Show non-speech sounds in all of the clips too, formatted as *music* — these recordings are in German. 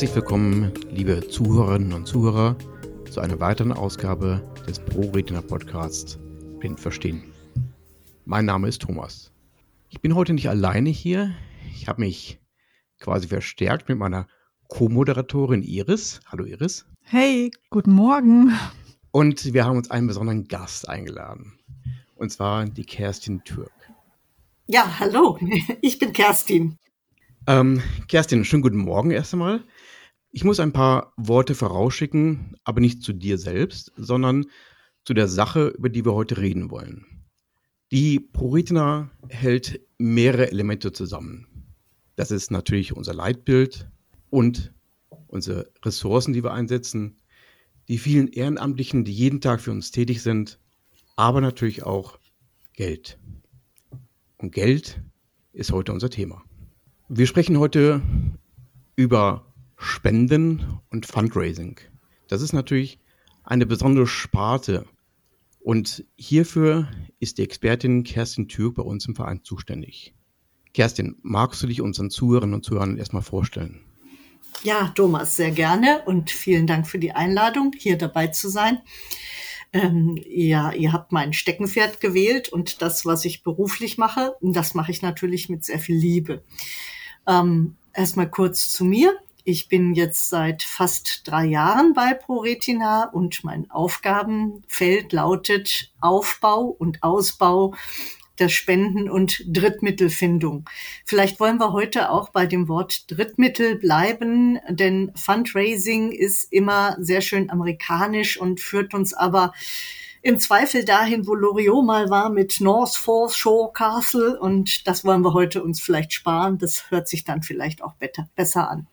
Herzlich willkommen, liebe Zuhörerinnen und Zuhörer, zu einer weiteren Ausgabe des ProRetina Podcasts Blind Verstehen. Mein Name ist Thomas. Ich bin heute nicht alleine hier. Ich habe mich quasi verstärkt mit meiner Co-Moderatorin Iris. Hallo Iris. Hey, guten Morgen. Und wir haben uns einen besonderen Gast eingeladen. Und zwar die Kerstin Türk. Ja, hallo, *laughs* ich bin Kerstin. Ähm, Kerstin, schönen guten Morgen erst einmal. Ich muss ein paar Worte vorausschicken, aber nicht zu dir selbst, sondern zu der Sache, über die wir heute reden wollen. Die ProRetina hält mehrere Elemente zusammen. Das ist natürlich unser Leitbild und unsere Ressourcen, die wir einsetzen, die vielen Ehrenamtlichen, die jeden Tag für uns tätig sind, aber natürlich auch Geld. Und Geld ist heute unser Thema. Wir sprechen heute über Spenden und Fundraising. Das ist natürlich eine besondere Sparte. Und hierfür ist die Expertin Kerstin Türk bei uns im Verein zuständig. Kerstin, magst du dich unseren Zuhörerinnen und Zuhörern erstmal vorstellen? Ja, Thomas, sehr gerne und vielen Dank für die Einladung, hier dabei zu sein. Ähm, ja, ihr habt mein Steckenpferd gewählt und das, was ich beruflich mache, das mache ich natürlich mit sehr viel Liebe. Ähm, Erstmal kurz zu mir. Ich bin jetzt seit fast drei Jahren bei ProRetina und mein Aufgabenfeld lautet Aufbau und Ausbau der Spenden- und Drittmittelfindung. Vielleicht wollen wir heute auch bei dem Wort Drittmittel bleiben, denn Fundraising ist immer sehr schön amerikanisch und führt uns aber im Zweifel dahin, wo Loriot mal war mit North Forth Shore Castle und das wollen wir heute uns vielleicht sparen. Das hört sich dann vielleicht auch besser an.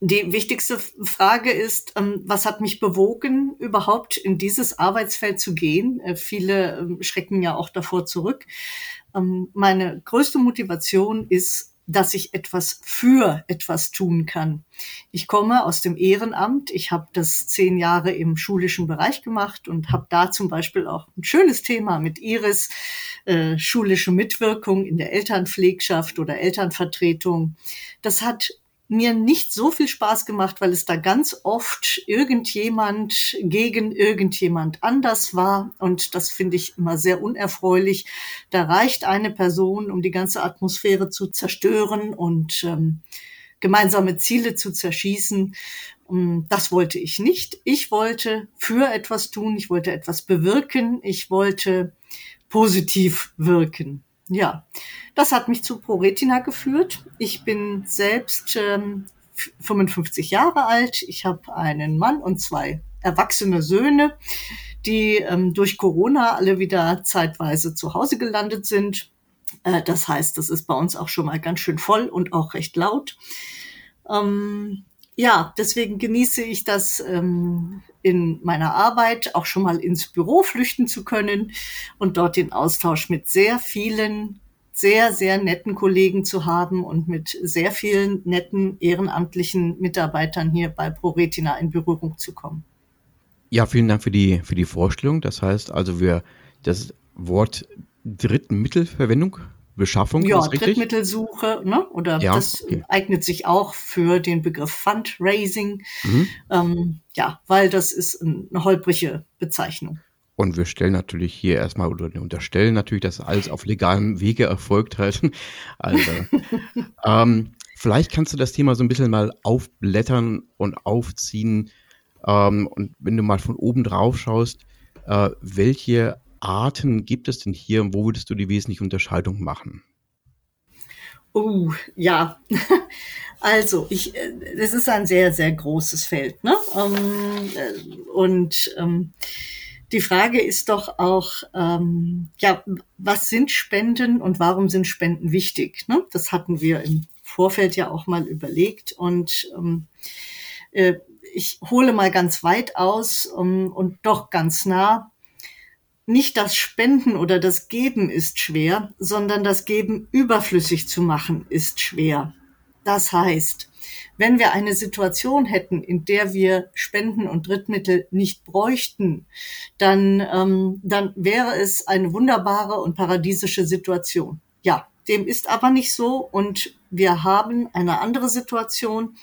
Die wichtigste Frage ist, ähm, was hat mich bewogen, überhaupt in dieses Arbeitsfeld zu gehen? Äh, viele ähm, schrecken ja auch davor zurück. Ähm, meine größte Motivation ist dass ich etwas für etwas tun kann. Ich komme aus dem Ehrenamt. Ich habe das zehn Jahre im schulischen Bereich gemacht und habe da zum Beispiel auch ein schönes Thema mit Iris, äh, schulische Mitwirkung in der Elternpflegschaft oder Elternvertretung. Das hat mir nicht so viel Spaß gemacht, weil es da ganz oft irgendjemand gegen irgendjemand anders war. Und das finde ich immer sehr unerfreulich. Da reicht eine Person, um die ganze Atmosphäre zu zerstören und ähm, gemeinsame Ziele zu zerschießen. Und das wollte ich nicht. Ich wollte für etwas tun. Ich wollte etwas bewirken. Ich wollte positiv wirken. Ja, das hat mich zu ProRetina geführt. Ich bin selbst ähm, 55 Jahre alt. Ich habe einen Mann und zwei erwachsene Söhne, die ähm, durch Corona alle wieder zeitweise zu Hause gelandet sind. Äh, das heißt, das ist bei uns auch schon mal ganz schön voll und auch recht laut. Ähm, ja, deswegen genieße ich das ähm, in meiner Arbeit auch schon mal ins Büro flüchten zu können und dort den Austausch mit sehr vielen sehr, sehr netten Kollegen zu haben und mit sehr vielen netten ehrenamtlichen Mitarbeitern hier bei ProRetina in Berührung zu kommen. Ja, vielen Dank für die, für die Vorstellung. Das heißt also, wir das Wort Drittmittelverwendung Beschaffung. Ja, Drittmittelsuche, ne? Oder ja, das okay. eignet sich auch für den Begriff Fundraising. Mhm. Ähm, ja, weil das ist eine holprige Bezeichnung. Und wir stellen natürlich hier erstmal oder unterstellen natürlich, dass alles auf legalem Wege erfolgt hat. *laughs* Also, *laughs* ähm, vielleicht kannst du das Thema so ein bisschen mal aufblättern und aufziehen. Ähm, und wenn du mal von oben drauf schaust, äh, welche Arten gibt es denn hier und wo würdest du die wesentliche Unterscheidung machen? Oh, ja. *laughs* Also, ich, äh, es ist ein sehr, sehr großes Feld, ne? Ähm, äh, und ähm, die Frage ist doch auch, ähm, ja, was sind Spenden und warum sind Spenden wichtig? Ne? Das hatten wir im Vorfeld ja auch mal überlegt und äh, ich hole mal ganz weit aus und doch ganz nah nicht das Spenden oder das Geben ist schwer, sondern das Geben überflüssig zu machen ist schwer. Das heißt, wenn wir eine Situation hätten, in der wir Spenden und Drittmittel nicht bräuchten, dann, ähm, dann wäre es eine wunderbare und paradiesische Situation. Ja, dem ist aber nicht so und wir haben eine andere Situation.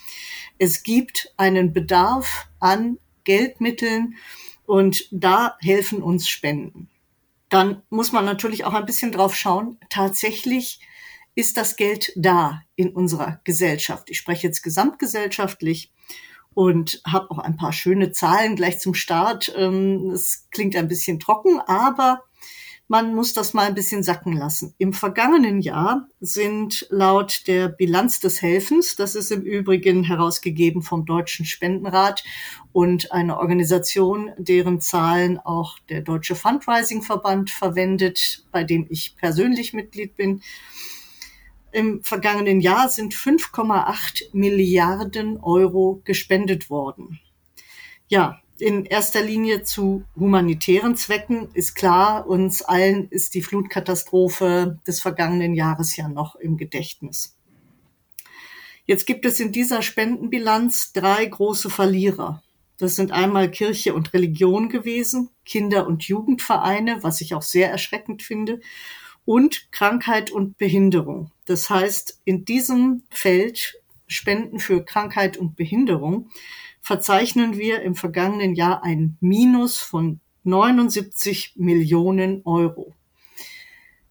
Es gibt einen Bedarf an Geldmitteln und da helfen uns Spenden. Dann muss man natürlich auch ein bisschen drauf schauen. Tatsächlich ist das Geld da in unserer Gesellschaft. Ich spreche jetzt gesamtgesellschaftlich und habe auch ein paar schöne Zahlen gleich zum Start. Es ähm, klingt ein bisschen trocken, aber man muss das mal ein bisschen sacken lassen. Im vergangenen Jahr sind laut der Bilanz des Helfens, das ist im Übrigen herausgegeben vom Deutschen Spendenrat und eine Organisation, deren Zahlen auch der Deutsche Fundraising Verband verwendet, bei dem ich persönlich Mitglied bin, im vergangenen Jahr sind 5,8 Milliarden Euro gespendet worden. Ja, in erster Linie zu humanitären Zwecken ist klar, uns allen ist die Flutkatastrophe des vergangenen Jahres ja noch im Gedächtnis. Jetzt gibt es in dieser Spendenbilanz drei große Verlierer. Das sind einmal Kirche und Religion gewesen, Kinder- und Jugendvereine, was ich auch sehr erschreckend finde, und Krankheit und Behinderung. Das heißt, in diesem Feld Spenden für Krankheit und Behinderung verzeichnen wir im vergangenen Jahr ein Minus von 79 Millionen Euro.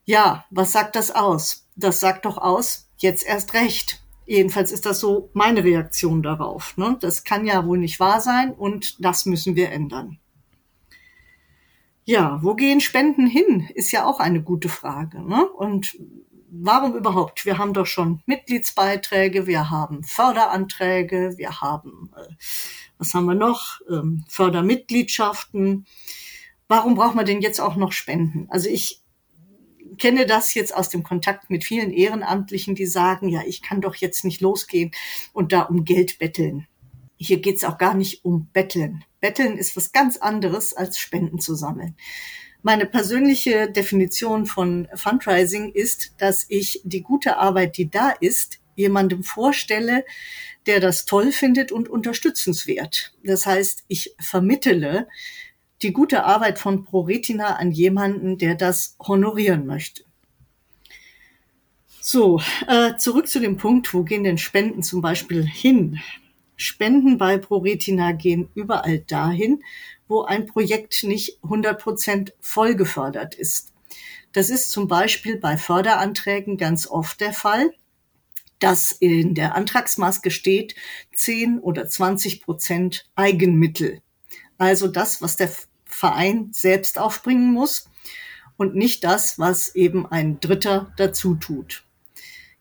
Ja, was sagt das aus? Das sagt doch aus, jetzt erst recht. Jedenfalls ist das so meine Reaktion darauf. Ne? Das kann ja wohl nicht wahr sein und das müssen wir ändern. Ja, wo gehen Spenden hin? Ist ja auch eine gute Frage. Ne? Und warum überhaupt? Wir haben doch schon Mitgliedsbeiträge, wir haben Förderanträge, wir haben, äh, was haben wir noch? Ähm, Fördermitgliedschaften. Warum braucht man denn jetzt auch noch Spenden? Also ich kenne das jetzt aus dem Kontakt mit vielen Ehrenamtlichen, die sagen, ja, ich kann doch jetzt nicht losgehen und da um Geld betteln. Hier geht's auch gar nicht um Betteln. Betteln ist was ganz anderes als Spenden zu sammeln. Meine persönliche Definition von Fundraising ist, dass ich die gute Arbeit, die da ist, jemandem vorstelle, der das toll findet und unterstützenswert. Das heißt, ich vermittele die gute Arbeit von ProRetina an jemanden, der das honorieren möchte. So, äh, zurück zu dem Punkt, wo gehen denn Spenden zum Beispiel hin? Spenden bei ProRetina gehen überall dahin, wo ein Projekt nicht 100 Prozent voll gefördert ist. Das ist zum Beispiel bei Förderanträgen ganz oft der Fall, dass in der Antragsmaske steht 10 oder 20 Prozent Eigenmittel. Also das, was der Verein selbst aufbringen muss und nicht das, was eben ein Dritter dazu tut.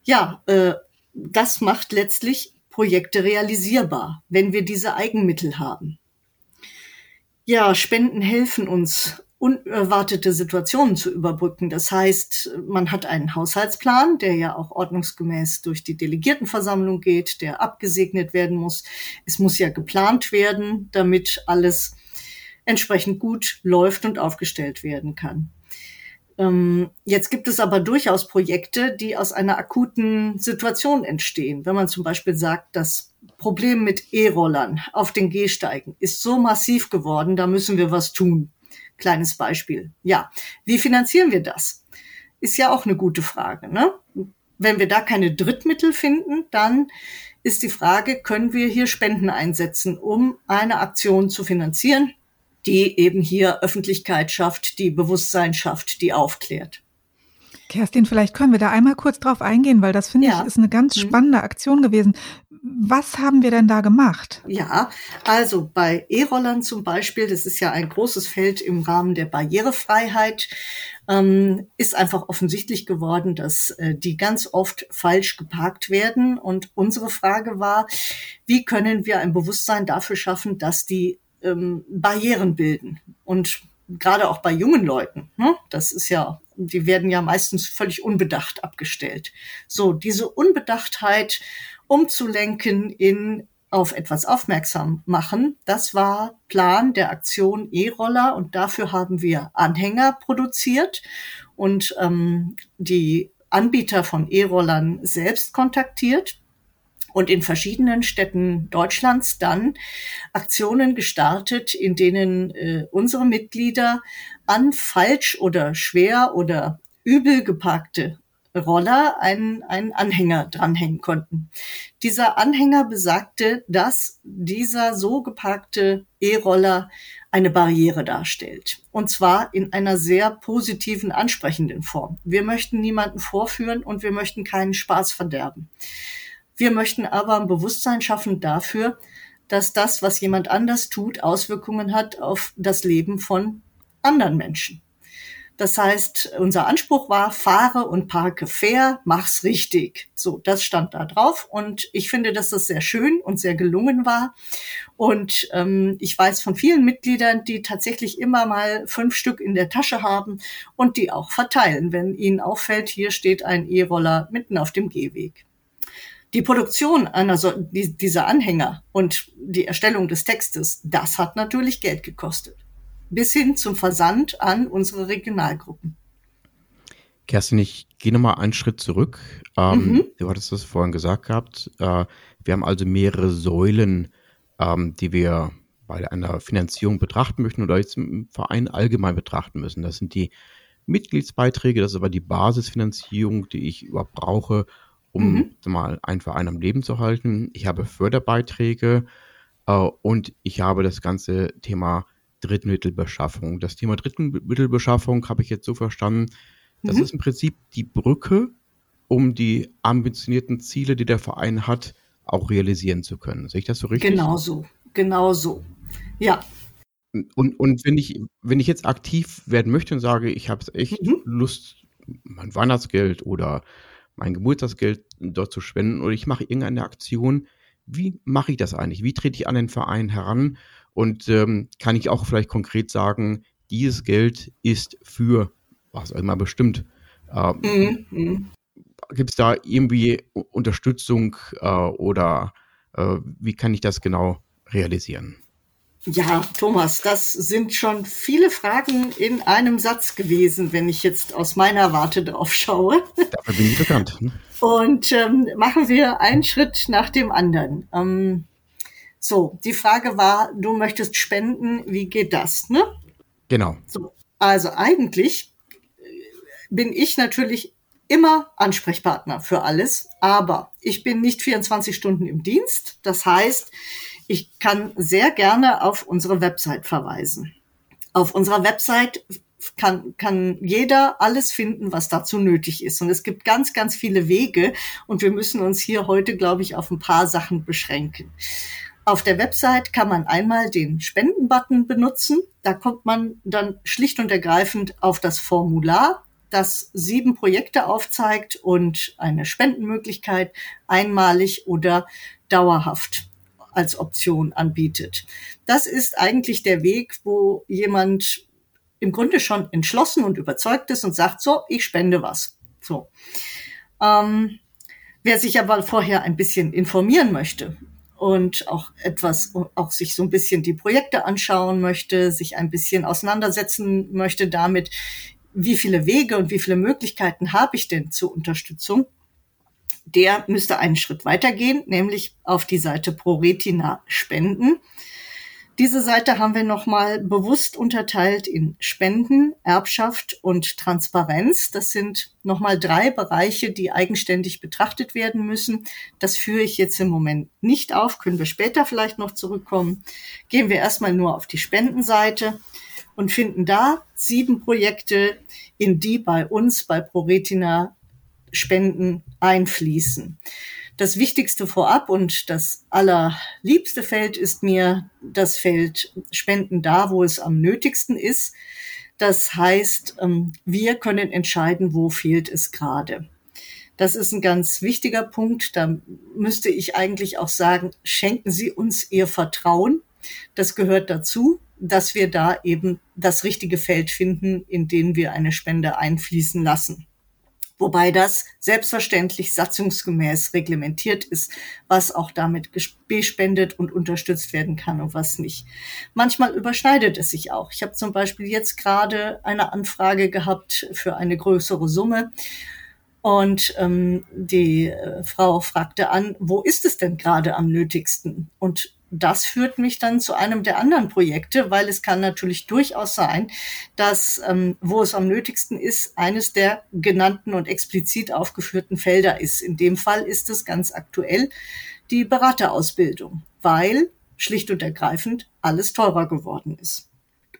Ja, äh, das macht letztlich Projekte realisierbar, wenn wir diese Eigenmittel haben. Ja, Spenden helfen uns, unerwartete Situationen zu überbrücken. Das heißt, man hat einen Haushaltsplan, der ja auch ordnungsgemäß durch die Delegiertenversammlung geht, der abgesegnet werden muss. Es muss ja geplant werden, damit alles entsprechend gut läuft und aufgestellt werden kann. Ähm, jetzt gibt es aber durchaus Projekte, die aus einer akuten Situation entstehen. Wenn man zum Beispiel sagt, das Problem mit E-Rollern auf den Gehsteigen ist so massiv geworden, da müssen wir was tun. Kleines Beispiel. Ja, wie finanzieren wir das? Ist ja auch eine gute Frage. Ne? Wenn wir da keine Drittmittel finden, dann ist die Frage, können wir hier Spenden einsetzen, um eine Aktion zu finanzieren, die eben hier Öffentlichkeit schafft, die Bewusstsein schafft, die aufklärt. Kerstin, vielleicht können wir da einmal kurz drauf eingehen, weil das finde ja. ich ist eine ganz mhm. spannende Aktion gewesen. Was haben wir denn da gemacht? Ja, also bei E-Rollern zum Beispiel, das ist ja ein großes Feld im Rahmen der Barrierefreiheit, ähm, ist einfach offensichtlich geworden, dass äh, die ganz oft falsch geparkt werden. Und unsere Frage war, wie können wir ein Bewusstsein dafür schaffen, dass die ähm, Barrieren bilden. Und gerade auch bei jungen Leuten, ne? das ist ja, die werden ja meistens völlig unbedacht abgestellt. So, diese Unbedachtheit umzulenken in auf etwas aufmerksam machen. Das war Plan der Aktion E-Roller und dafür haben wir Anhänger produziert und ähm, die Anbieter von E-Rollern selbst kontaktiert und in verschiedenen Städten Deutschlands dann Aktionen gestartet, in denen äh, unsere Mitglieder an falsch oder schwer oder übel geparkte Roller einen, einen Anhänger dranhängen konnten. Dieser Anhänger besagte, dass dieser so geparkte E-Roller eine Barriere darstellt. Und zwar in einer sehr positiven, ansprechenden Form. Wir möchten niemanden vorführen und wir möchten keinen Spaß verderben. Wir möchten aber ein Bewusstsein schaffen dafür, dass das, was jemand anders tut, Auswirkungen hat auf das Leben von anderen Menschen. Das heißt, unser Anspruch war, fahre und parke fair, mach's richtig. So, das stand da drauf und ich finde, dass das sehr schön und sehr gelungen war. Und ähm, ich weiß von vielen Mitgliedern, die tatsächlich immer mal fünf Stück in der Tasche haben und die auch verteilen, wenn ihnen auffällt, hier steht ein E-Roller mitten auf dem Gehweg. Die Produktion einer so, dieser Anhänger und die Erstellung des Textes, das hat natürlich Geld gekostet bis hin zum Versand an unsere Regionalgruppen. Kerstin, ich gehe nochmal einen Schritt zurück. Ähm, mhm. Du hattest das vorhin gesagt gehabt. Äh, wir haben also mehrere Säulen, ähm, die wir bei einer Finanzierung betrachten möchten oder jetzt im Verein allgemein betrachten müssen. Das sind die Mitgliedsbeiträge, das ist aber die Basisfinanzierung, die ich überhaupt brauche, um mhm. mal einen Verein am Leben zu halten. Ich habe Förderbeiträge äh, und ich habe das ganze Thema Drittmittelbeschaffung. Das Thema Drittmittelbeschaffung habe ich jetzt so verstanden, das mhm. ist im Prinzip die Brücke, um die ambitionierten Ziele, die der Verein hat, auch realisieren zu können. Sehe ich das so richtig? Genau so, genau so. Ja. Und, und wenn, ich, wenn ich jetzt aktiv werden möchte und sage, ich habe echt mhm. Lust, mein Weihnachtsgeld oder mein Geburtstagsgeld dort zu spenden oder ich mache irgendeine Aktion, wie mache ich das eigentlich? Wie trete ich an den Verein heran und ähm, kann ich auch vielleicht konkret sagen, dieses Geld ist für was auch immer bestimmt. Ähm, mhm. mhm. Gibt es da irgendwie Unterstützung äh, oder äh, wie kann ich das genau realisieren? Ja, Thomas, das sind schon viele Fragen in einem Satz gewesen, wenn ich jetzt aus meiner Warte drauf schaue. Dafür bin ich bekannt. Ne? Und ähm, machen wir einen Schritt nach dem anderen. Ähm, so, die Frage war, du möchtest spenden, wie geht das, ne? Genau. So, also eigentlich äh, bin ich natürlich immer Ansprechpartner für alles, aber ich bin nicht 24 Stunden im Dienst. Das heißt, ich kann sehr gerne auf unsere Website verweisen. Auf unserer Website kann, kann jeder alles finden, was dazu nötig ist. Und es gibt ganz, ganz viele Wege und wir müssen uns hier heute, glaube ich, auf ein paar Sachen beschränken. Auf der Website kann man einmal den Spenden-Button benutzen. Da kommt man dann schlicht und ergreifend auf das Formular, das sieben Projekte aufzeigt und eine Spendenmöglichkeit einmalig oder dauerhaft als Option anbietet. Das ist eigentlich der Weg, wo jemand im Grunde schon entschlossen und überzeugt ist und sagt, so, ich spende was. So. Ähm, wer sich aber vorher ein bisschen informieren möchte, und auch etwas, auch sich so ein bisschen die Projekte anschauen möchte, sich ein bisschen auseinandersetzen möchte damit, wie viele Wege und wie viele Möglichkeiten habe ich denn zur Unterstützung, der müsste einen Schritt weitergehen, nämlich auf die Seite ProRetina spenden. Diese Seite haben wir nochmal bewusst unterteilt in Spenden, Erbschaft und Transparenz. Das sind nochmal drei Bereiche, die eigenständig betrachtet werden müssen. Das führe ich jetzt im Moment nicht auf, können wir später vielleicht noch zurückkommen. Gehen wir erstmal nur auf die Spendenseite und finden da sieben Projekte, in die bei uns bei ProRetina Spenden einfließen. Das Wichtigste vorab und das allerliebste Feld ist mir das Feld Spenden da, wo es am nötigsten ist. Das heißt, ähm, wir können entscheiden, wo fehlt es gerade. Das ist ein ganz wichtiger Punkt. Da müsste ich eigentlich auch sagen, schenken Sie uns Ihr Vertrauen. Das gehört dazu, dass wir da eben das richtige Feld finden, in dem wir eine Spende einfließen lassen wobei das selbstverständlich satzungsgemäß reglementiert ist, was auch damit bespendet und unterstützt werden kann und was nicht. Manchmal überschneidet es sich auch. Ich habe zum Beispiel jetzt gerade eine Anfrage gehabt für eine größere Summe. Und ähm, die äh, Frau fragte an, wo ist es denn gerade am nötigsten? Und das führt mich dann zu einem der anderen Projekte, weil es kann natürlich durchaus sein, dass, ähm, wo es am nötigsten ist, eines der genannten und explizit aufgeführten Felder ist. In dem Fall ist es ganz aktuell die Beraterausbildung, weil schlicht und ergreifend alles teurer geworden ist.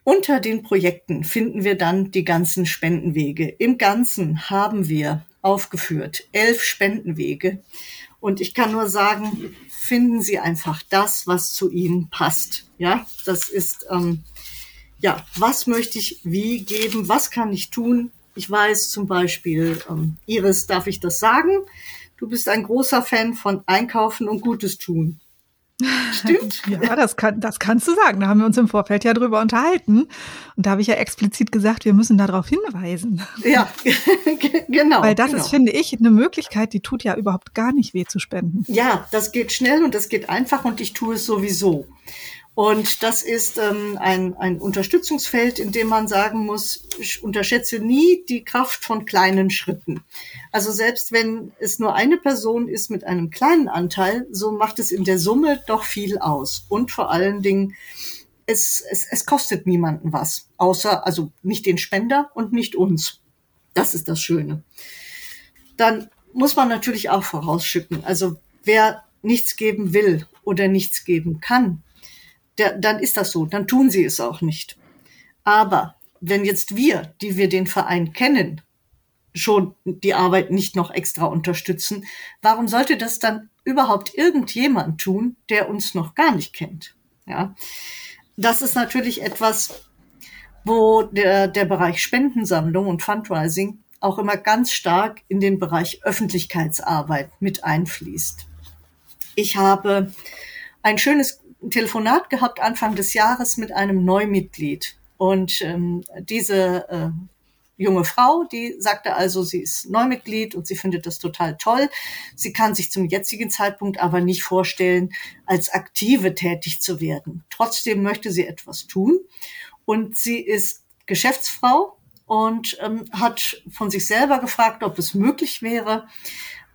Unter den Projekten finden wir dann die ganzen Spendenwege. Im Ganzen haben wir aufgeführt elf Spendenwege. Und ich kann nur sagen, finden Sie einfach das, was zu Ihnen passt. Ja, das ist, ähm, ja, was möchte ich wie geben? Was kann ich tun? Ich weiß zum Beispiel, ähm, Iris, darf ich das sagen? Du bist ein großer Fan von Einkaufen und Gutes tun. Stimmt. ja, das, kann, das kannst du sagen. Da haben wir uns im Vorfeld ja drüber unterhalten. Und da habe ich ja explizit gesagt, wir müssen darauf hinweisen. Ja, *laughs* genau. Weil das genau. ist, finde ich, eine Möglichkeit, die tut ja überhaupt gar nicht weh zu spenden. Ja, das geht schnell und das geht einfach und ich tue es sowieso. Und das ist ähm, ein, ein Unterstützungsfeld, in dem man sagen muss, ich unterschätze nie die Kraft von kleinen Schritten. Also selbst wenn es nur eine Person ist mit einem kleinen Anteil, so macht es in der Summe doch viel aus. Und vor allen Dingen, es, es, es kostet niemanden was, außer, also nicht den Spender und nicht uns. Das ist das Schöne. Dann muss man natürlich auch vorausschicken. Also wer nichts geben will oder nichts geben kann, der, dann ist das so, dann tun sie es auch nicht. Aber wenn jetzt wir, die wir den Verein kennen, schon die Arbeit nicht noch extra unterstützen, warum sollte das dann überhaupt irgendjemand tun, der uns noch gar nicht kennt? Ja, das ist natürlich etwas, wo der, der Bereich Spendensammlung und Fundraising auch immer ganz stark in den Bereich Öffentlichkeitsarbeit mit einfließt. Ich habe ein schönes Telefonat gehabt Anfang des Jahres mit einem Neumitglied. Und ähm, diese äh, junge Frau, die sagte also, sie ist Neumitglied und sie findet das total toll. Sie kann sich zum jetzigen Zeitpunkt aber nicht vorstellen, als Aktive tätig zu werden. Trotzdem möchte sie etwas tun. Und sie ist Geschäftsfrau und ähm, hat von sich selber gefragt, ob es möglich wäre,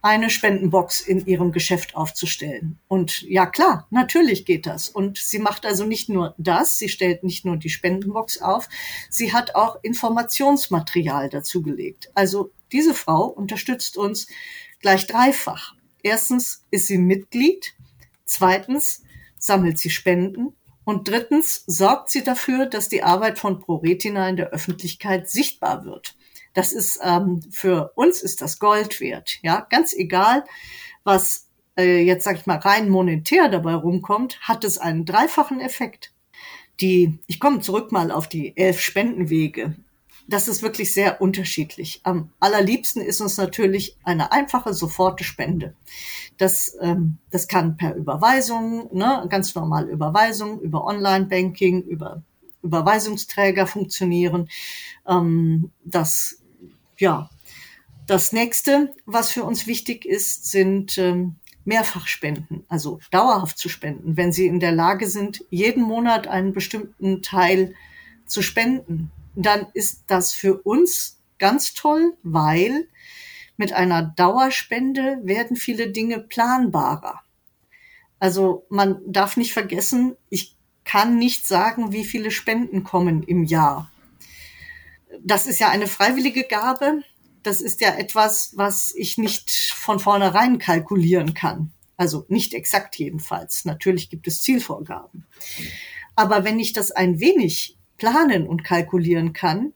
eine Spendenbox in ihrem Geschäft aufzustellen. Und ja klar, natürlich geht das. Und sie macht also nicht nur das, sie stellt nicht nur die Spendenbox auf, sie hat auch Informationsmaterial dazu gelegt. Also diese Frau unterstützt uns gleich dreifach. Erstens ist sie Mitglied, zweitens sammelt sie Spenden und drittens sorgt sie dafür, dass die Arbeit von ProRetina in der Öffentlichkeit sichtbar wird. Das ist ähm, für uns ist das Gold wert. Ja, ganz egal, was äh, jetzt sag ich mal rein monetär dabei rumkommt, hat es einen dreifachen Effekt. Die, ich komme zurück mal auf die elf Spendenwege. Das ist wirklich sehr unterschiedlich. Am allerliebsten ist uns natürlich eine einfache, soforte Spende. Das, ähm, das kann per Überweisung, ne, ganz normal Überweisung, über Online-Banking, über Überweisungsträger funktionieren. Ähm, das ja, das nächste, was für uns wichtig ist, sind ähm, Mehrfachspenden, also dauerhaft zu spenden, wenn Sie in der Lage sind, jeden Monat einen bestimmten Teil zu spenden, dann ist das für uns ganz toll, weil mit einer Dauerspende werden viele Dinge planbarer. Also man darf nicht vergessen, ich kann nicht sagen, wie viele Spenden kommen im Jahr das ist ja eine freiwillige Gabe. Das ist ja etwas, was ich nicht von vornherein kalkulieren kann. Also nicht exakt jedenfalls. Natürlich gibt es Zielvorgaben. Aber wenn ich das ein wenig planen und kalkulieren kann,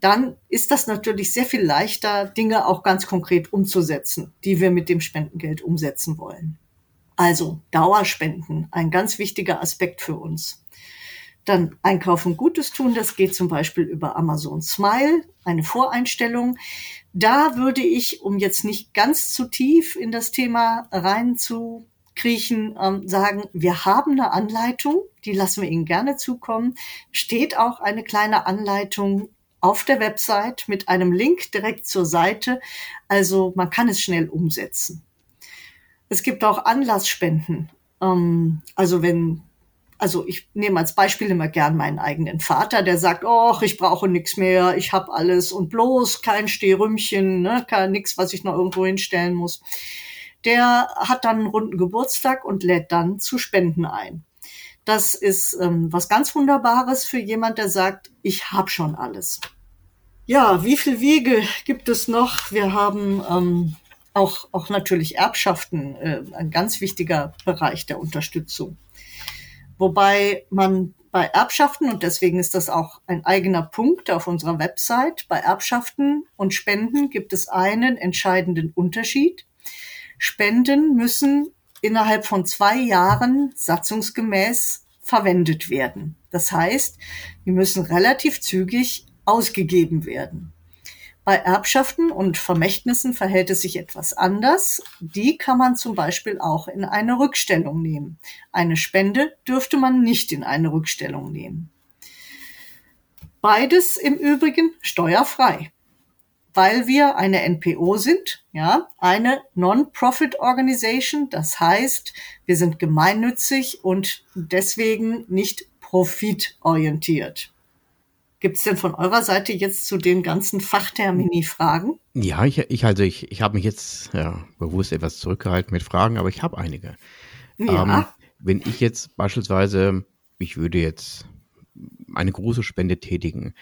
dann ist das natürlich sehr viel leichter, Dinge auch ganz konkret umzusetzen, die wir mit dem Spendengeld umsetzen wollen. Also Dauerspenden, ein ganz wichtiger Aspekt für uns. Dann Einkaufen Gutes tun, das geht zum Beispiel über Amazon Smile, eine Voreinstellung. Da würde ich, um jetzt nicht ganz zu tief in das Thema reinzukriechen, ähm, sagen, wir haben eine Anleitung, die lassen wir Ihnen gerne zukommen. Steht auch eine kleine Anleitung auf der Website mit einem Link direkt zur Seite. Also man kann es schnell umsetzen. Es gibt auch Anlassspenden. Ähm, also wenn also ich nehme als Beispiel immer gern meinen eigenen Vater, der sagt, oh, ich brauche nichts mehr, ich habe alles und bloß kein Stehrümchen, ne, kein nix, was ich noch irgendwo hinstellen muss. Der hat dann einen runden Geburtstag und lädt dann zu Spenden ein. Das ist ähm, was ganz Wunderbares für jemand, der sagt, ich habe schon alles. Ja, wie viel Wege gibt es noch? Wir haben ähm, auch, auch natürlich Erbschaften, äh, ein ganz wichtiger Bereich der Unterstützung. Wobei man bei Erbschaften, und deswegen ist das auch ein eigener Punkt auf unserer Website, bei Erbschaften und Spenden gibt es einen entscheidenden Unterschied. Spenden müssen innerhalb von zwei Jahren satzungsgemäß verwendet werden. Das heißt, die müssen relativ zügig ausgegeben werden. Bei Erbschaften und Vermächtnissen verhält es sich etwas anders. Die kann man zum Beispiel auch in eine Rückstellung nehmen. Eine Spende dürfte man nicht in eine Rückstellung nehmen. Beides im Übrigen steuerfrei, weil wir eine NPO sind, ja, eine Non-Profit Organization. Das heißt, wir sind gemeinnützig und deswegen nicht profitorientiert. Gibt es denn von eurer Seite jetzt zu den ganzen Fachtermini Fragen? Ja, ich, ich also ich, ich habe mich jetzt ja, bewusst etwas zurückgehalten mit Fragen, aber ich habe einige. Ja. Ähm, wenn ich jetzt beispielsweise, ich würde jetzt eine große Spende tätigen,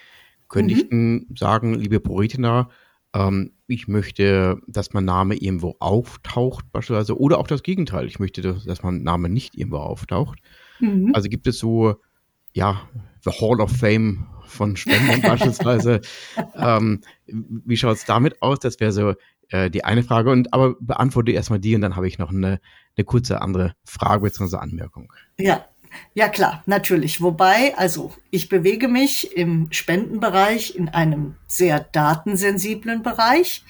könnte mhm. ich denn sagen, liebe Poritina, ähm, ich möchte, dass mein Name irgendwo auftaucht, beispielsweise, oder auch das Gegenteil. Ich möchte, dass mein Name nicht irgendwo auftaucht. Mhm. Also gibt es so, ja, The Hall of Fame von Spenden *laughs* beispielsweise. Ähm, wie schaut es damit aus? Das wäre so äh, die eine Frage. Und aber beantworte erstmal die und dann habe ich noch eine, eine kurze andere Frage bzw. Anmerkung. Ja, ja klar, natürlich. Wobei, also ich bewege mich im Spendenbereich in einem sehr datensensiblen Bereich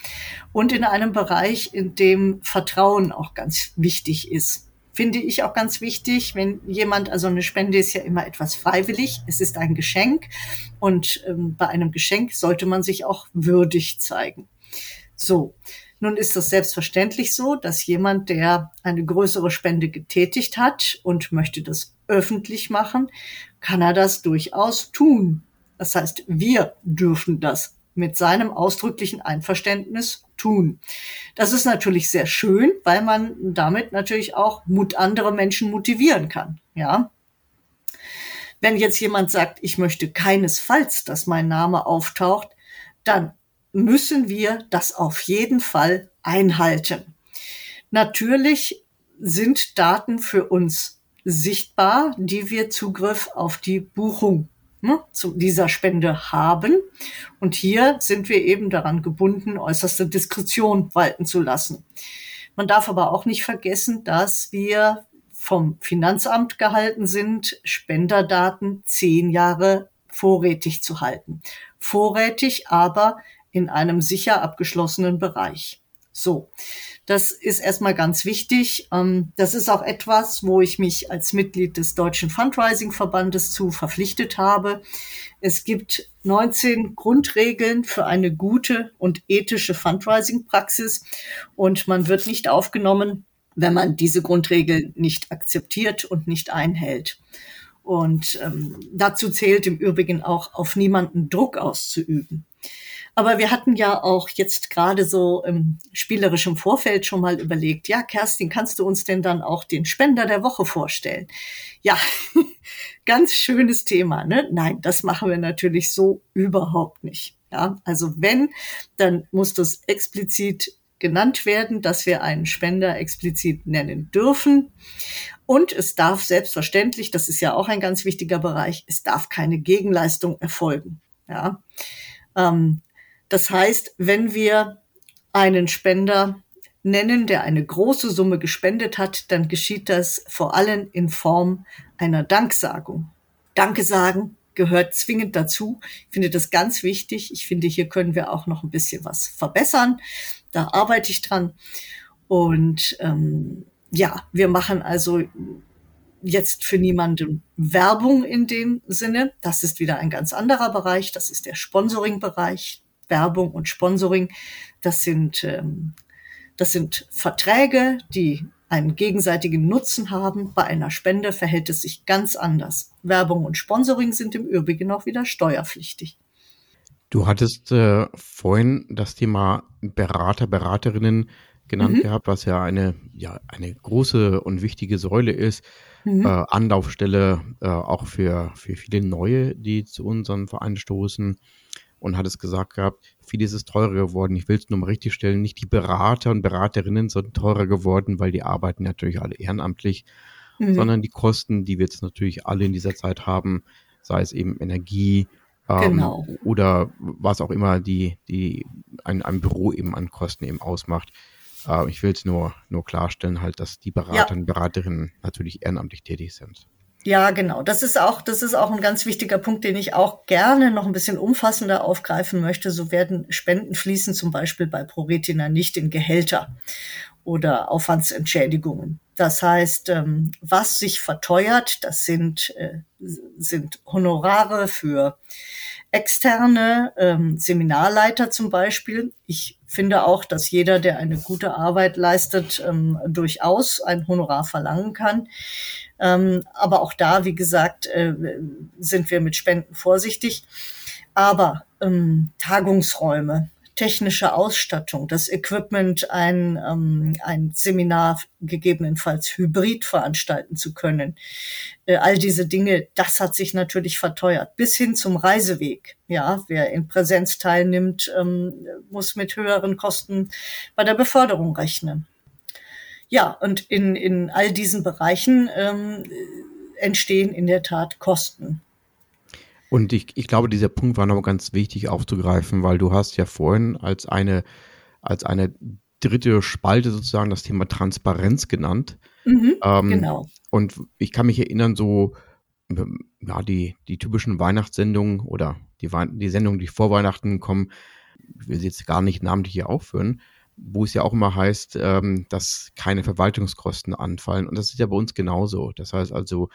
und in einem Bereich, in dem Vertrauen auch ganz wichtig ist finde ich auch ganz wichtig, wenn jemand, also eine Spende ist ja immer etwas freiwillig, es ist ein Geschenk und ähm, bei einem Geschenk sollte man sich auch würdig zeigen. So, nun ist es selbstverständlich so, dass jemand, der eine größere Spende getätigt hat und möchte das öffentlich machen, kann er das durchaus tun. Das heißt, wir dürfen das mit seinem ausdrücklichen Einverständnis tun. Das ist natürlich sehr schön, weil man damit natürlich auch Mut andere Menschen motivieren kann. Ja. Wenn jetzt jemand sagt, ich möchte keinesfalls, dass mein Name auftaucht, dann müssen wir das auf jeden Fall einhalten. Natürlich sind Daten für uns sichtbar, die wir Zugriff auf die Buchung ne, zu dieser Spende haben. Und hier sind wir eben daran gebunden, äußerste Diskretion walten zu lassen. Man darf aber auch nicht vergessen, dass wir vom Finanzamt gehalten sind, Spenderdaten zehn Jahre vorrätig zu halten. Vorrätig, aber in einem sicher abgeschlossenen Bereich. So. Das ist erstmal ganz wichtig. Ähm, das ist auch etwas, wo ich mich als Mitglied des Deutschen Fundraising-Verbandes zu verpflichtet habe. Es gibt 19 Grundregeln für eine gute und ethische Fundraising-Praxis und man wird nicht aufgenommen, wenn man diese Grundregeln nicht akzeptiert und nicht einhält. Und ähm, dazu zählt im Übrigen auch, auf niemanden Druck auszuüben. Aber wir hatten ja auch jetzt gerade so im spielerischen Vorfeld schon mal überlegt, ja, Kerstin, kannst du uns denn dann auch den Spender der Woche vorstellen? Ja, *laughs* ganz schönes Thema, ne? Nein, das machen wir natürlich so überhaupt nicht. Ja, also wenn, dann muss das explizit genannt werden, dass wir einen Spender explizit nennen dürfen. Und es darf selbstverständlich, das ist ja auch ein ganz wichtiger Bereich, es darf keine Gegenleistung erfolgen. Ja, ähm, das heißt, wenn wir einen Spender nennen, der eine große Summe gespendet hat, dann geschieht das vor allem in Form einer Danksagung. Danke sagen gehört zwingend dazu. Ich finde das ganz wichtig. Ich finde, hier können wir auch noch ein bisschen was verbessern. Da arbeite ich dran. Und ähm, ja, wir machen also jetzt für niemanden Werbung in dem Sinne. Das ist wieder ein ganz anderer Bereich. Das ist der Sponsoring-Bereich. Werbung und Sponsoring. Das sind, ähm, das sind Verträge, die einen gegenseitigen Nutzen haben. Bei einer Spende verhält es sich ganz anders. Werbung und Sponsoring sind im Übrigen auch wieder steuerpflichtig. Du hattest äh, vorhin das Thema Berater, Beraterinnen genannt mhm. gehabt, was ja eine, ja eine große und wichtige Säule ist, mhm. äh, Anlaufstelle äh, auch für, für viele Neue, die zu unseren Verein stoßen. Und hat es gesagt gehabt, vieles ist teurer geworden. Ich will es nur mal richtig stellen, nicht die Berater und Beraterinnen sind teurer geworden, weil die arbeiten natürlich alle ehrenamtlich, mhm. sondern die Kosten, die wir jetzt natürlich alle in dieser Zeit haben, sei es eben Energie, ähm, genau. oder was auch immer die, die ein, ein Büro eben an Kosten eben ausmacht. Äh, ich will es nur, nur klarstellen, halt, dass die Berater ja. und Beraterinnen natürlich ehrenamtlich tätig sind. Ja, genau. Das ist auch, das ist auch ein ganz wichtiger Punkt, den ich auch gerne noch ein bisschen umfassender aufgreifen möchte. So werden Spenden fließen zum Beispiel bei ProRetina nicht in Gehälter oder Aufwandsentschädigungen. Das heißt, ähm, was sich verteuert, das sind, äh, sind Honorare für externe ähm, Seminarleiter zum Beispiel. Ich finde auch, dass jeder, der eine gute Arbeit leistet, ähm, durchaus ein Honorar verlangen kann. Ähm, aber auch da, wie gesagt, äh, sind wir mit Spenden vorsichtig. Aber ähm, Tagungsräume, technische Ausstattung, das Equipment, ein, ähm, ein Seminar gegebenenfalls hybrid veranstalten zu können. Äh, all diese Dinge, das hat sich natürlich verteuert. Bis hin zum Reiseweg. Ja, wer in Präsenz teilnimmt, ähm, muss mit höheren Kosten bei der Beförderung rechnen. Ja, und in, in all diesen Bereichen ähm, entstehen in der Tat Kosten. Und ich, ich glaube, dieser Punkt war noch ganz wichtig aufzugreifen, weil du hast ja vorhin als eine, als eine dritte Spalte sozusagen das Thema Transparenz genannt. Mhm, ähm, genau. Und ich kann mich erinnern, so, ja, die, die typischen Weihnachtssendungen oder die, die Sendungen, die vor Weihnachten kommen, ich will sie jetzt gar nicht namentlich hier aufführen, wo es ja auch immer heißt, ähm, dass keine Verwaltungskosten anfallen. Und das ist ja bei uns genauso. Das heißt also,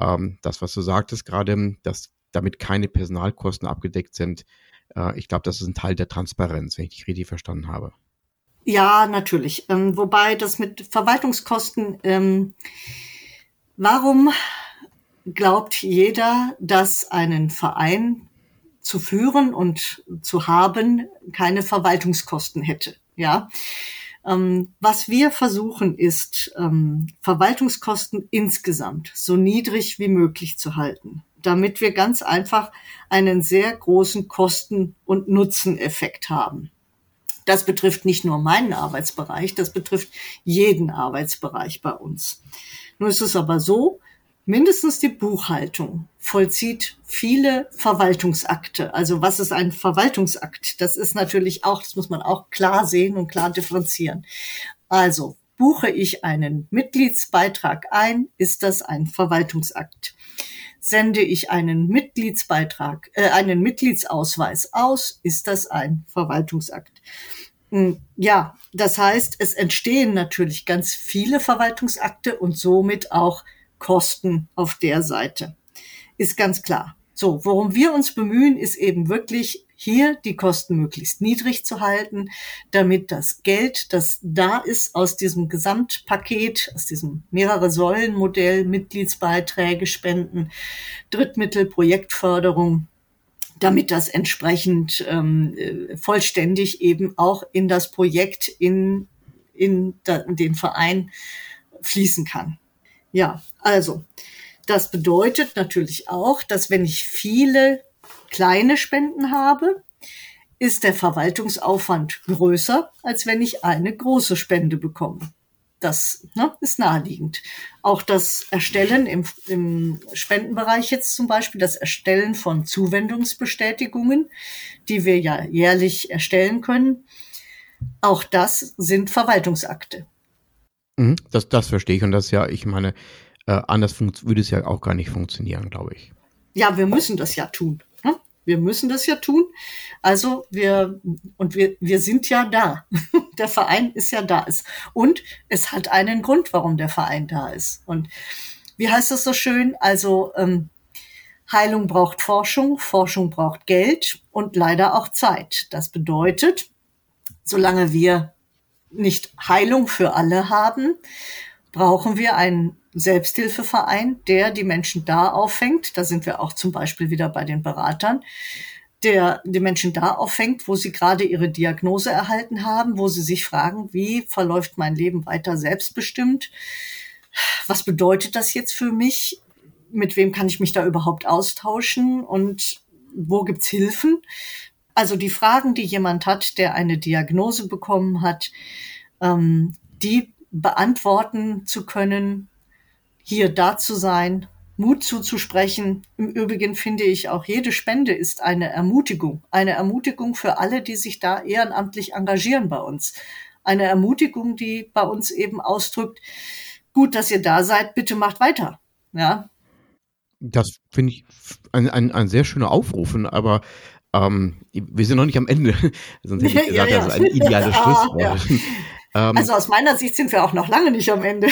ähm, das, was du sagtest gerade, dass damit keine Personalkosten abgedeckt sind. Äh, ich glaube, das ist ein Teil der Transparenz, wenn ich dich richtig verstanden habe. Ja, natürlich. Ähm, wobei das mit Verwaltungskosten, ähm, warum glaubt jeder, dass einen Verein zu führen und zu haben keine Verwaltungskosten hätte? Ja. Ähm, was wir versuchen ist, ähm, Verwaltungskosten insgesamt so niedrig wie möglich zu halten damit wir ganz einfach einen sehr großen Kosten- und Nutzeneffekt haben. Das betrifft nicht nur meinen Arbeitsbereich, das betrifft jeden Arbeitsbereich bei uns. Nun ist es aber so, mindestens die Buchhaltung vollzieht viele Verwaltungsakte. Also was ist ein Verwaltungsakt? Das ist natürlich auch, das muss man auch klar sehen und klar differenzieren. Also buche ich einen Mitgliedsbeitrag ein, ist das ein Verwaltungsakt sende ich einen Mitgliedsbeitrag, äh, einen Mitgliedsausweis aus, ist das ein Verwaltungsakt. Hm, ja, das heißt, es entstehen natürlich ganz viele Verwaltungsakte und somit auch Kosten auf der Seite. Ist ganz klar. So, worum wir uns bemühen, ist eben wirklich hier die Kosten möglichst niedrig zu halten, damit das Geld, das da ist aus diesem Gesamtpaket, aus diesem mehrere Säulen Modell, Mitgliedsbeiträge, Spenden, Drittmittel, Projektförderung, damit das entsprechend ähm, äh, vollständig eben auch in das Projekt, in, in, da, in den Verein fließen kann. Ja, also das bedeutet natürlich auch, dass wenn ich viele kleine Spenden habe, ist der Verwaltungsaufwand größer, als wenn ich eine große Spende bekomme. Das ne, ist naheliegend. Auch das Erstellen im, im Spendenbereich jetzt zum Beispiel, das Erstellen von Zuwendungsbestätigungen, die wir ja jährlich erstellen können, auch das sind Verwaltungsakte. Mhm, das, das verstehe ich und das ja, ich meine, äh, anders würde es ja auch gar nicht funktionieren, glaube ich. Ja, wir müssen das ja tun. Wir müssen das ja tun. Also wir, und wir, wir sind ja da. *laughs* der Verein ist ja da. Und es hat einen Grund, warum der Verein da ist. Und wie heißt das so schön? Also ähm, Heilung braucht Forschung, Forschung braucht Geld und leider auch Zeit. Das bedeutet, solange wir nicht Heilung für alle haben, brauchen wir einen Selbsthilfeverein, der die Menschen da auffängt. Da sind wir auch zum Beispiel wieder bei den Beratern, der die Menschen da auffängt, wo sie gerade ihre Diagnose erhalten haben, wo sie sich fragen, wie verläuft mein Leben weiter selbstbestimmt? Was bedeutet das jetzt für mich? Mit wem kann ich mich da überhaupt austauschen? Und wo gibt's Hilfen? Also die Fragen, die jemand hat, der eine Diagnose bekommen hat, ähm, die beantworten zu können, hier da zu sein, Mut zuzusprechen. Im Übrigen finde ich auch jede Spende ist eine Ermutigung. Eine Ermutigung für alle, die sich da ehrenamtlich engagieren bei uns. Eine Ermutigung, die bei uns eben ausdrückt, gut, dass ihr da seid, bitte macht weiter. Ja. Das finde ich ein, ein, ein sehr schöner Aufruf, aber ähm, wir sind noch nicht am Ende. *laughs* Sonst hätte ich *laughs* gesagt, ja, ja. das ist ein ideales *laughs* Schlusswort. Ja. Ähm, also aus meiner Sicht sind wir auch noch lange nicht am Ende.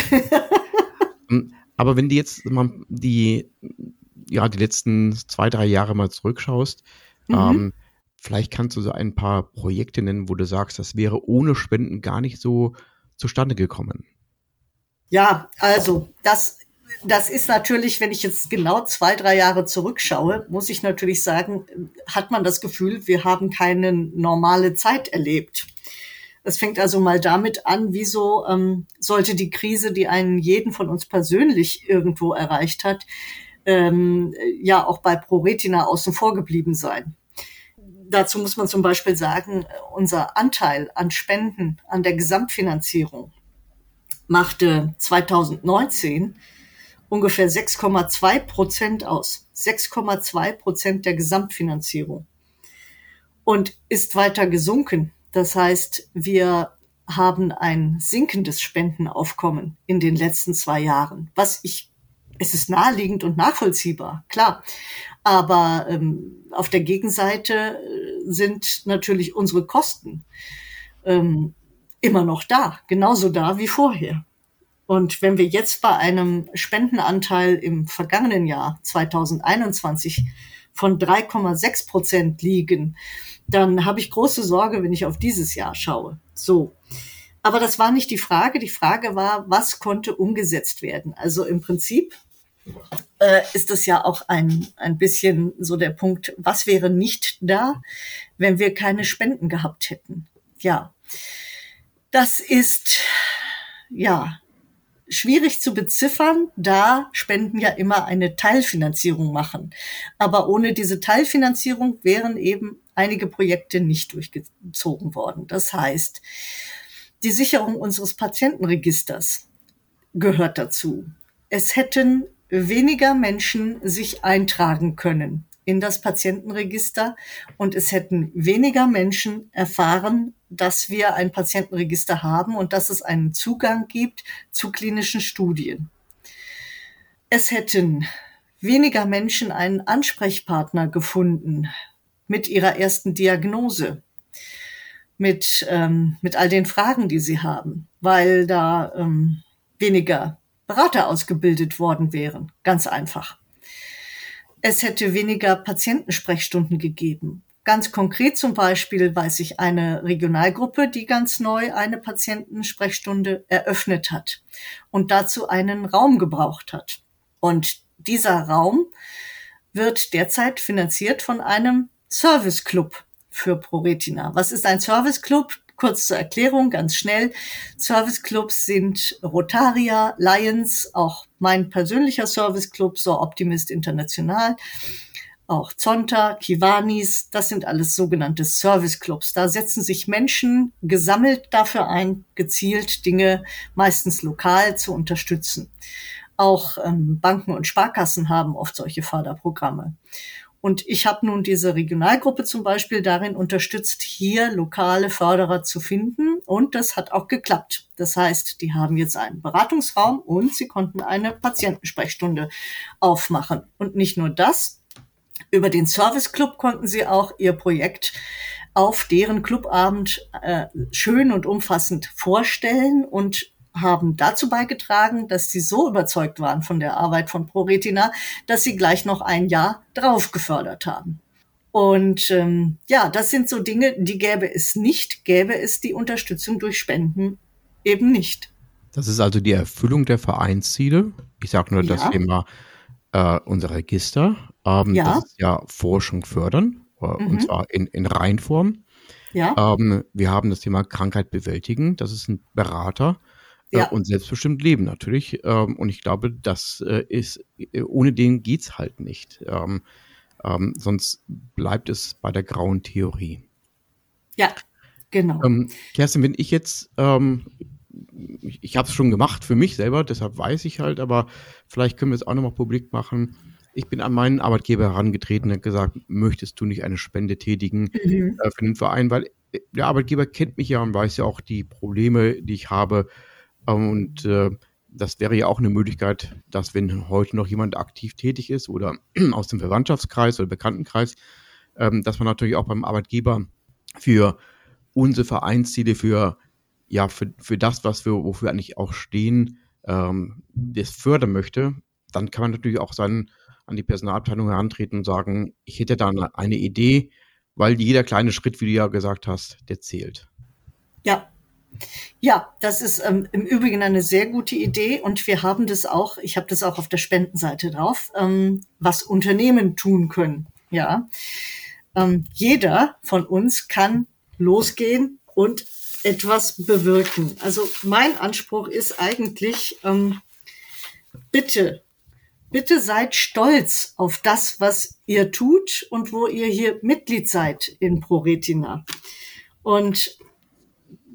Aber wenn du jetzt mal die, ja, die letzten zwei, drei Jahre mal zurückschaust, mhm. ähm, vielleicht kannst du so ein paar Projekte nennen, wo du sagst, das wäre ohne Spenden gar nicht so zustande gekommen. Ja, also das, das ist natürlich, wenn ich jetzt genau zwei, drei Jahre zurückschaue, muss ich natürlich sagen, hat man das Gefühl, wir haben keine normale Zeit erlebt. Es fängt also mal damit an, wieso ähm, sollte die Krise, die einen jeden von uns persönlich irgendwo erreicht hat, ähm, ja auch bei ProRetina außen vor geblieben sein. Dazu muss man zum Beispiel sagen, unser Anteil an Spenden an der Gesamtfinanzierung machte 2019 ungefähr 6,2 Prozent aus. 6,2 Prozent der Gesamtfinanzierung. Und ist weiter gesunken das heißt, wir haben ein sinkendes Spendenaufkommen in den letzten zwei Jahren, was ich, es ist naheliegend und nachvollziehbar, klar. Aber ähm, auf der Gegenseite äh, sind natürlich unsere Kosten ähm, immer noch da, genauso da wie vorher. Und wenn wir jetzt bei einem Spendenanteil im vergangenen Jahr 2021 von 3,6 Prozent liegen, dann habe ich große Sorge, wenn ich auf dieses Jahr schaue. So. Aber das war nicht die Frage. Die Frage war, was konnte umgesetzt werden? Also im Prinzip äh, ist es ja auch ein, ein bisschen so der Punkt, was wäre nicht da, wenn wir keine Spenden gehabt hätten? Ja, das ist, ja, schwierig zu beziffern, da Spenden ja immer eine Teilfinanzierung machen. Aber ohne diese Teilfinanzierung wären eben einige Projekte nicht durchgezogen worden. Das heißt, die Sicherung unseres Patientenregisters gehört dazu. Es hätten weniger Menschen sich eintragen können in das Patientenregister und es hätten weniger Menschen erfahren, dass wir ein Patientenregister haben und dass es einen Zugang gibt zu klinischen Studien. Es hätten weniger Menschen einen Ansprechpartner gefunden mit ihrer ersten Diagnose, mit, ähm, mit all den Fragen, die sie haben, weil da ähm, weniger Berater ausgebildet worden wären. Ganz einfach. Es hätte weniger Patientensprechstunden gegeben. Ganz konkret zum Beispiel weiß ich eine Regionalgruppe, die ganz neu eine Patientensprechstunde eröffnet hat und dazu einen Raum gebraucht hat. Und dieser Raum wird derzeit finanziert von einem Service Club für ProRetina. Was ist ein Service Club? Kurz zur Erklärung, ganz schnell. Service Clubs sind Rotaria, Lions, auch mein persönlicher Service Club, so Optimist International, auch Zonta, Kiwanis, das sind alles sogenannte Service Clubs. Da setzen sich Menschen gesammelt dafür ein, gezielt Dinge meistens lokal zu unterstützen. Auch ähm, Banken und Sparkassen haben oft solche Förderprogramme. Und ich habe nun diese Regionalgruppe zum Beispiel darin unterstützt, hier lokale Förderer zu finden. Und das hat auch geklappt. Das heißt, die haben jetzt einen Beratungsraum und sie konnten eine Patientensprechstunde aufmachen. Und nicht nur das. Über den Service Club konnten sie auch ihr Projekt auf deren Clubabend äh, schön und umfassend vorstellen und haben dazu beigetragen, dass sie so überzeugt waren von der Arbeit von ProRetina, dass sie gleich noch ein Jahr drauf gefördert haben. Und ähm, ja, das sind so Dinge, die gäbe es nicht, gäbe es die Unterstützung durch Spenden eben nicht. Das ist also die Erfüllung der Vereinsziele. Ich sage nur ja. das Thema äh, unser Register. Ähm, ja. Das ist ja Forschung fördern, äh, mhm. und zwar in, in Reinform. Ja. Ähm, wir haben das Thema Krankheit bewältigen. Das ist ein Berater. Äh, ja. und selbstbestimmt leben natürlich. Ähm, und ich glaube, das äh, ist, äh, ohne den geht's halt nicht. Ähm, ähm, sonst bleibt es bei der grauen Theorie. Ja, genau. Kerstin, wenn ich jetzt, ich, habe es schon gemacht für mich selber, deshalb weiß ich halt, aber vielleicht können wir es auch nochmal publik machen. Ich bin an meinen Arbeitgeber herangetreten und gesagt, möchtest du nicht eine Spende tätigen mhm. für den Verein? Weil der Arbeitgeber kennt mich ja und weiß ja auch die Probleme, die ich habe. Und äh, das wäre ja auch eine Möglichkeit, dass wenn heute noch jemand aktiv tätig ist oder *clears throat* aus dem Verwandtschaftskreis oder Bekanntenkreis, ähm, dass man natürlich auch beim Arbeitgeber für unsere Vereinsziele, für ja, für, für das, was wir, wofür wir eigentlich auch stehen, ähm, das fördern möchte, dann kann man natürlich auch seinen, an die Personalabteilung herantreten und sagen, ich hätte da eine Idee, weil jeder kleine Schritt, wie du ja gesagt hast, der zählt. Ja, ja, das ist ähm, im Übrigen eine sehr gute Idee und wir haben das auch, ich habe das auch auf der Spendenseite drauf, ähm, was Unternehmen tun können. Ja, ähm, jeder von uns kann losgehen und etwas bewirken. Also mein Anspruch ist eigentlich, ähm, bitte, bitte seid stolz auf das, was ihr tut und wo ihr hier Mitglied seid in ProRetina. Und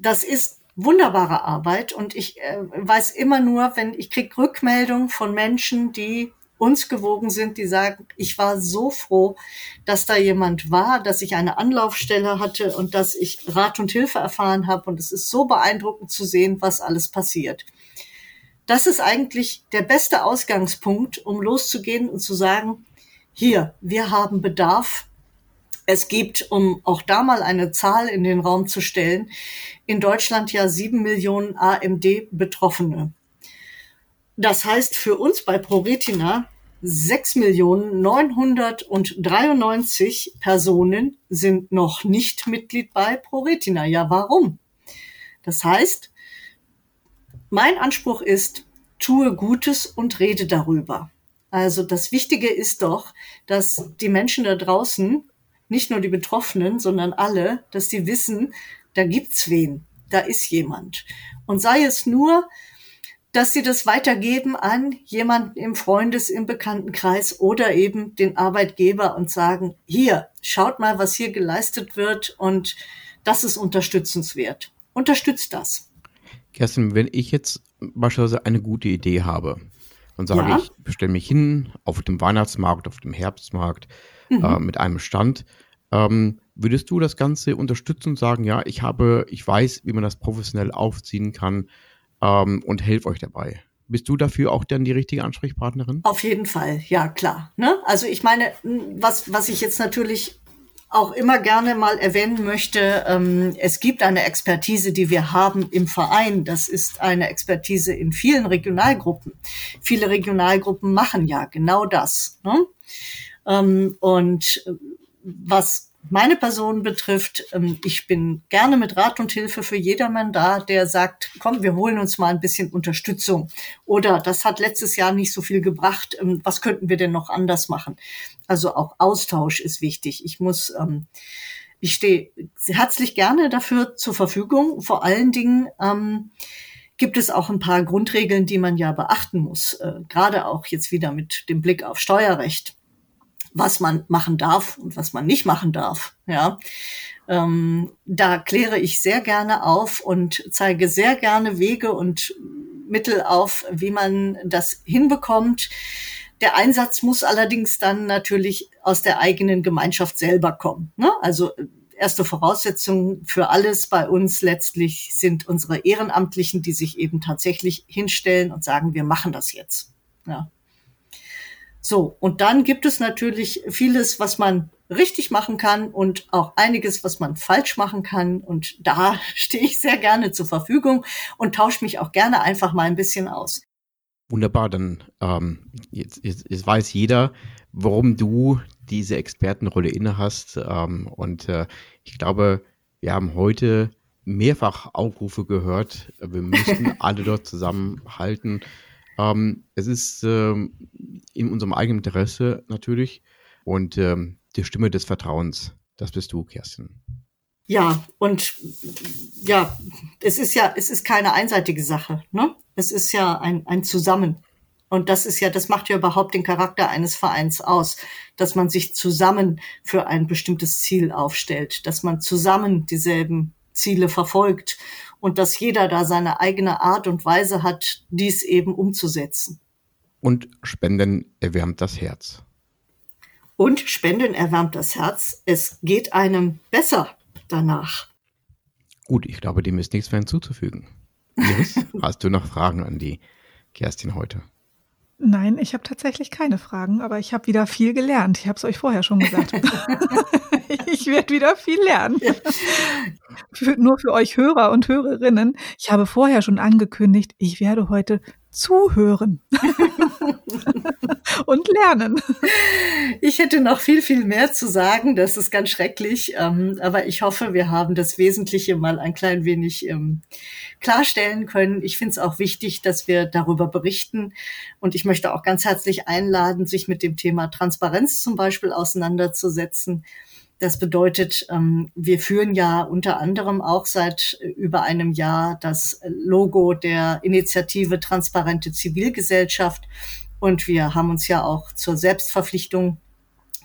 das ist wunderbare Arbeit und ich äh, weiß immer nur, wenn ich krieg Rückmeldungen von Menschen, die uns gewogen sind, die sagen, ich war so froh, dass da jemand war, dass ich eine Anlaufstelle hatte und dass ich Rat und Hilfe erfahren habe. Und es ist so beeindruckend zu sehen, was alles passiert. Das ist eigentlich der beste Ausgangspunkt, um loszugehen und zu sagen, hier, wir haben Bedarf. Es gibt, um auch da mal eine Zahl in den Raum zu stellen, in Deutschland ja sieben Millionen AMD-Betroffene. Das heißt für uns bei ProRetina, 6.993 Personen sind noch nicht Mitglied bei ProRetina. Ja, warum? Das heißt, mein Anspruch ist, tue Gutes und rede darüber. Also das Wichtige ist doch, dass die Menschen da draußen, nicht nur die Betroffenen, sondern alle, dass sie wissen, da gibt's wen, da ist jemand. Und sei es nur, dass sie das weitergeben an jemanden im Freundes-, im Bekanntenkreis oder eben den Arbeitgeber und sagen, hier, schaut mal, was hier geleistet wird und das ist unterstützenswert. Unterstützt das. Kerstin, wenn ich jetzt beispielsweise eine gute Idee habe und sage, ja. ich bestelle mich hin auf dem Weihnachtsmarkt, auf dem Herbstmarkt mhm. äh, mit einem Stand, ähm, würdest du das Ganze unterstützen und sagen, ja, ich habe, ich weiß, wie man das professionell aufziehen kann, ähm, und helfe euch dabei. Bist du dafür auch dann die richtige Ansprechpartnerin? Auf jeden Fall, ja klar. Ne? Also ich meine, was, was ich jetzt natürlich auch immer gerne mal erwähnen möchte, ähm, es gibt eine Expertise, die wir haben im Verein. Das ist eine Expertise in vielen Regionalgruppen. Viele Regionalgruppen machen ja genau das. Ne? Ähm, und was meine Person betrifft, ähm, ich bin gerne mit Rat und Hilfe für jedermann da, der sagt, komm, wir holen uns mal ein bisschen Unterstützung. Oder das hat letztes Jahr nicht so viel gebracht. Ähm, was könnten wir denn noch anders machen? Also auch Austausch ist wichtig. Ich muss, ähm, ich stehe herzlich gerne dafür zur Verfügung. Vor allen Dingen, gibt es auch ein paar Grundregeln, die man ja beachten muss, äh, gerade auch jetzt wieder mit dem Blick auf Steuerrecht was man machen darf und was man nicht machen darf. Ja, ähm, da kläre ich sehr gerne auf und zeige sehr gerne Wege und Mittel auf, wie man das hinbekommt. Der Einsatz muss allerdings dann natürlich aus der eigenen Gemeinschaft selber kommen. Ne? Also erste Voraussetzung für alles bei uns letztlich sind unsere Ehrenamtlichen, die sich eben tatsächlich hinstellen und sagen, wir machen das jetzt. Ja. So, und dann gibt es natürlich vieles, was man richtig machen kann und auch einiges, was man falsch machen kann. Und da *laughs* stehe ich sehr gerne zur Verfügung und tausche mich auch gerne einfach mal ein bisschen aus. Wunderbar, dann ähm, jetzt, jetzt, jetzt weiß jeder, warum du diese Expertenrolle inne hast. Ähm, und äh, ich glaube, wir haben heute mehrfach Aufrufe gehört. Wir müssen *laughs* alle dort zusammenhalten. Ähm, es ist ähm, in unserem eigenen Interesse natürlich und ähm, die Stimme des Vertrauens, das bist du, Kerstin. Ja, und ja, es ist ja, es ist keine einseitige Sache. Ne? Es ist ja ein, ein Zusammen. Und das ist ja, das macht ja überhaupt den Charakter eines Vereins aus, dass man sich zusammen für ein bestimmtes Ziel aufstellt, dass man zusammen dieselben Ziele verfolgt und dass jeder da seine eigene Art und Weise hat, dies eben umzusetzen. Und Spenden erwärmt das Herz. Und Spenden erwärmt das Herz. Es geht einem besser danach. Gut, ich glaube, dem ist nichts mehr hinzuzufügen. Iris, *laughs* hast du noch Fragen an die Kerstin heute? Nein, ich habe tatsächlich keine Fragen, aber ich habe wieder viel gelernt. Ich habe es euch vorher schon gesagt. *laughs* ich werde wieder viel lernen. Für, nur für euch Hörer und Hörerinnen. Ich habe vorher schon angekündigt, ich werde heute zuhören *laughs* und lernen. Ich hätte noch viel, viel mehr zu sagen. Das ist ganz schrecklich. Ähm, aber ich hoffe, wir haben das Wesentliche mal ein klein wenig ähm, klarstellen können. Ich finde es auch wichtig, dass wir darüber berichten. Und ich möchte auch ganz herzlich einladen, sich mit dem Thema Transparenz zum Beispiel auseinanderzusetzen. Das bedeutet, ähm, wir führen ja unter anderem auch seit über einem Jahr das Logo der Initiative Transparente Zivilgesellschaft. Und wir haben uns ja auch zur Selbstverpflichtung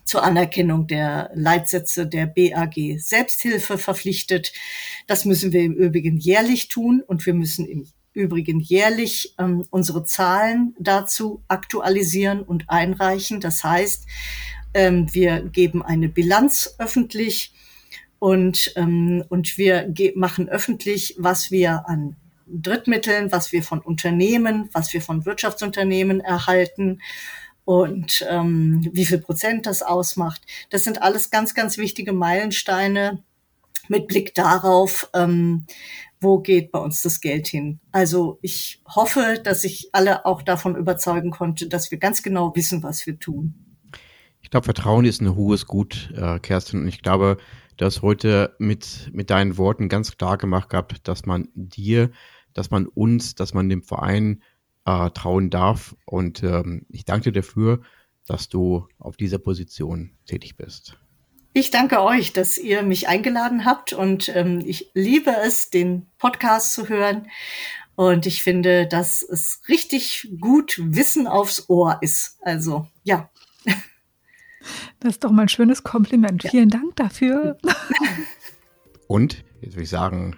zur Anerkennung der Leitsätze der BAG Selbsthilfe verpflichtet. Das müssen wir im Übrigen jährlich tun und wir müssen im Übrigen jährlich ähm, unsere Zahlen dazu aktualisieren und einreichen. Das heißt, ähm, wir geben eine Bilanz öffentlich und, ähm, und wir machen öffentlich, was wir an Drittmitteln, was wir von Unternehmen, was wir von Wirtschaftsunternehmen erhalten und ähm, wie viel Prozent das ausmacht. Das sind alles ganz, ganz wichtige Meilensteine mit Blick darauf, ähm, wo geht bei uns das Geld hin. Also ich hoffe, dass ich alle auch davon überzeugen konnte, dass wir ganz genau wissen, was wir tun. Ich glaube, Vertrauen ist ein hohes Gut, äh, Kerstin. Und ich glaube, du hast heute mit, mit deinen Worten ganz klar gemacht gehabt, dass man dir, dass man uns, dass man dem Verein äh, trauen darf. Und ähm, ich danke dir dafür, dass du auf dieser Position tätig bist. Ich danke euch, dass ihr mich eingeladen habt und ähm, ich liebe es, den Podcast zu hören. Und ich finde, dass es richtig gut Wissen aufs Ohr ist. Also ja. Das ist doch mal ein schönes Kompliment. Ja. Vielen Dank dafür. *laughs* Und jetzt würde ich sagen,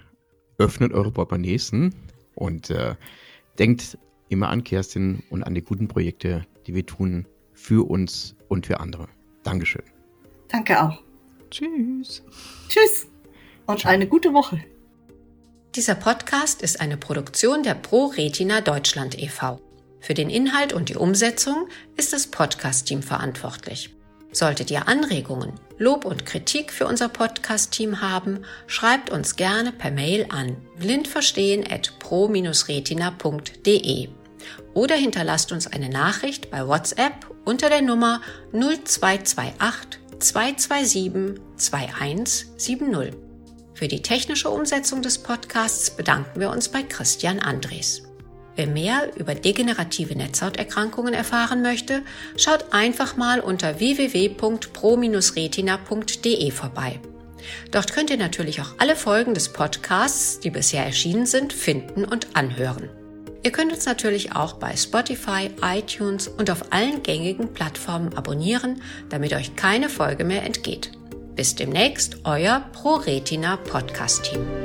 öffnet eure Portemonnaiesen und äh, denkt immer an Kerstin und an die guten Projekte, die wir tun für uns und für andere. Dankeschön. Danke auch. Tschüss. Tschüss und Ciao. eine gute Woche. Dieser Podcast ist eine Produktion der Pro Retina Deutschland e.V. Für den Inhalt und die Umsetzung ist das Podcast-Team verantwortlich. Solltet ihr Anregungen, Lob und Kritik für unser Podcast-Team haben, schreibt uns gerne per Mail an blindverstehen.pro-retina.de oder hinterlasst uns eine Nachricht bei WhatsApp unter der Nummer 0228 227 2170. Für die technische Umsetzung des Podcasts bedanken wir uns bei Christian Andres. Wer mehr über degenerative Netzhauterkrankungen erfahren möchte, schaut einfach mal unter www.pro-retina.de vorbei. Dort könnt ihr natürlich auch alle Folgen des Podcasts, die bisher erschienen sind, finden und anhören. Ihr könnt uns natürlich auch bei Spotify, iTunes und auf allen gängigen Plattformen abonnieren, damit euch keine Folge mehr entgeht. Bis demnächst, euer ProRetina Podcast Team.